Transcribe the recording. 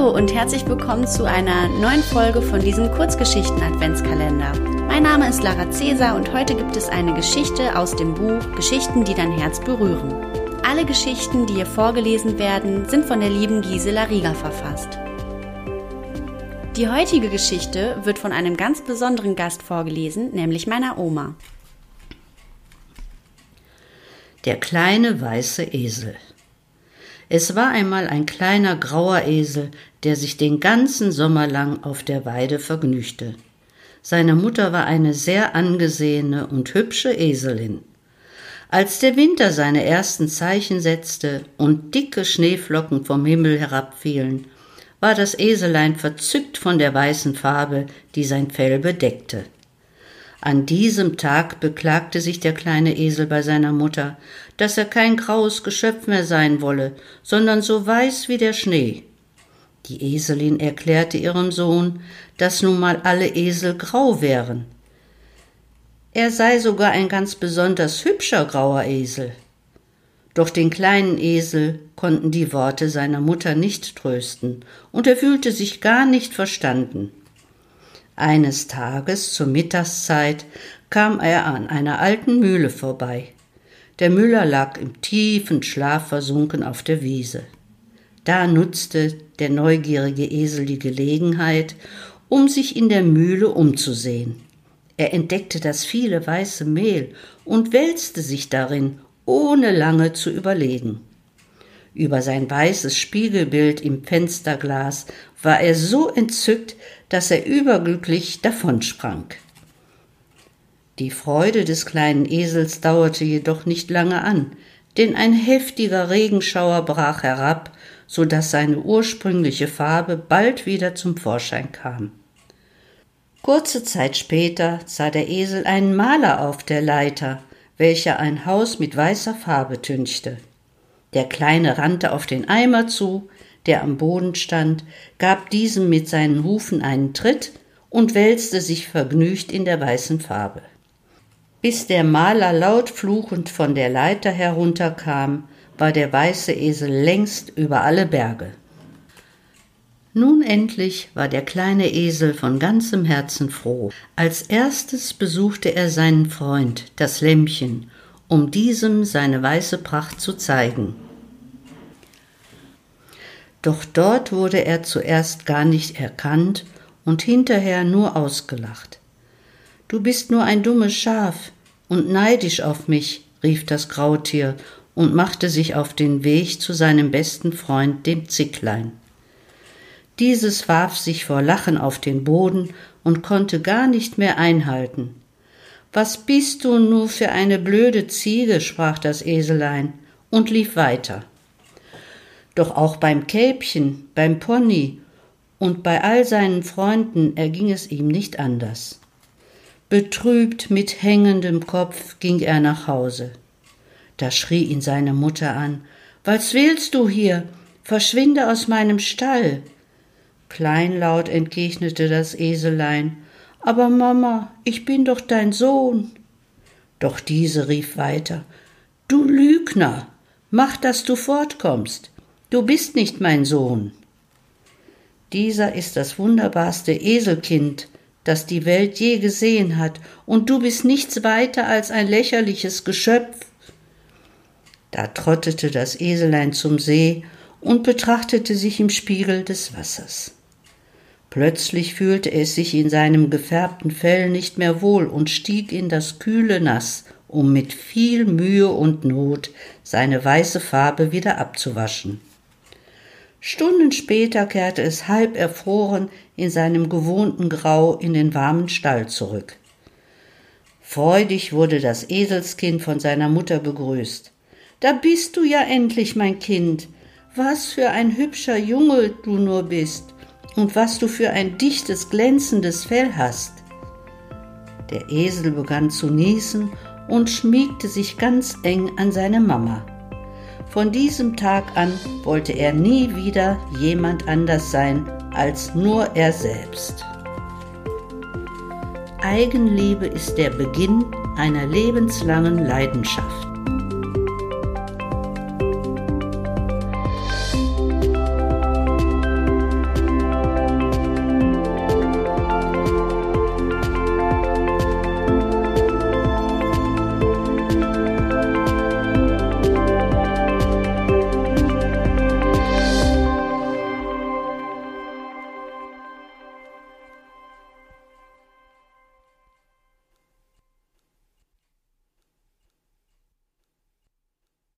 Hallo und herzlich willkommen zu einer neuen Folge von diesem Kurzgeschichten-Adventskalender. Mein Name ist Lara Cäsar und heute gibt es eine Geschichte aus dem Buch Geschichten, die dein Herz berühren. Alle Geschichten, die hier vorgelesen werden, sind von der lieben Gisela Rieger verfasst. Die heutige Geschichte wird von einem ganz besonderen Gast vorgelesen, nämlich meiner Oma. Der kleine weiße Esel. Es war einmal ein kleiner grauer Esel, der sich den ganzen Sommer lang auf der Weide vergnügte. Seine Mutter war eine sehr angesehene und hübsche Eselin. Als der Winter seine ersten Zeichen setzte und dicke Schneeflocken vom Himmel herabfielen, war das Eselein verzückt von der weißen Farbe, die sein Fell bedeckte. An diesem Tag beklagte sich der kleine Esel bei seiner Mutter, dass er kein graues Geschöpf mehr sein wolle, sondern so weiß wie der Schnee. Die Eselin erklärte ihrem Sohn, dass nun mal alle Esel grau wären. Er sei sogar ein ganz besonders hübscher grauer Esel. Doch den kleinen Esel konnten die Worte seiner Mutter nicht trösten, und er fühlte sich gar nicht verstanden. Eines Tages zur Mittagszeit kam er an einer alten Mühle vorbei. Der Müller lag im tiefen Schlaf versunken auf der Wiese. Da nutzte der neugierige Esel die Gelegenheit, um sich in der Mühle umzusehen. Er entdeckte das viele weiße Mehl und wälzte sich darin, ohne lange zu überlegen. Über sein weißes Spiegelbild im Fensterglas war er so entzückt, dass er überglücklich davonsprang. Die Freude des kleinen Esels dauerte jedoch nicht lange an, denn ein heftiger Regenschauer brach herab, so dass seine ursprüngliche Farbe bald wieder zum Vorschein kam. Kurze Zeit später sah der Esel einen Maler auf der Leiter, welcher ein Haus mit weißer Farbe tünchte. Der Kleine rannte auf den Eimer zu, der am Boden stand, gab diesem mit seinen Hufen einen Tritt und wälzte sich vergnügt in der weißen Farbe. Bis der Maler laut fluchend von der Leiter herunterkam, war der weiße Esel längst über alle Berge. Nun endlich war der kleine Esel von ganzem Herzen froh. Als erstes besuchte er seinen Freund, das Lämmchen, um diesem seine weiße Pracht zu zeigen. Doch dort wurde er zuerst gar nicht erkannt und hinterher nur ausgelacht. Du bist nur ein dummes Schaf und neidisch auf mich, rief das Grautier und machte sich auf den Weg zu seinem besten Freund, dem Zicklein. Dieses warf sich vor Lachen auf den Boden und konnte gar nicht mehr einhalten. Was bist du nur für eine blöde Ziege, sprach das Eselein und lief weiter. Doch auch beim Kälbchen, beim Pony und bei all seinen Freunden erging es ihm nicht anders. Betrübt mit hängendem Kopf ging er nach Hause. Da schrie ihn seine Mutter an Was willst du hier? Verschwinde aus meinem Stall. Kleinlaut entgegnete das Eselein aber Mama, ich bin doch dein Sohn. Doch diese rief weiter Du Lügner, mach, dass du fortkommst, du bist nicht mein Sohn. Dieser ist das wunderbarste Eselkind, das die Welt je gesehen hat, und du bist nichts weiter als ein lächerliches Geschöpf. Da trottete das Eselein zum See und betrachtete sich im Spiegel des Wassers. Plötzlich fühlte es sich in seinem gefärbten Fell nicht mehr wohl und stieg in das kühle Nass, um mit viel Mühe und Not seine weiße Farbe wieder abzuwaschen. Stunden später kehrte es halb erfroren in seinem gewohnten Grau in den warmen Stall zurück. Freudig wurde das Eselskind von seiner Mutter begrüßt. Da bist du ja endlich, mein Kind. Was für ein hübscher Junge du nur bist und was du für ein dichtes, glänzendes Fell hast. Der Esel begann zu niesen und schmiegte sich ganz eng an seine Mama. Von diesem Tag an wollte er nie wieder jemand anders sein als nur er selbst. Eigenliebe ist der Beginn einer lebenslangen Leidenschaft.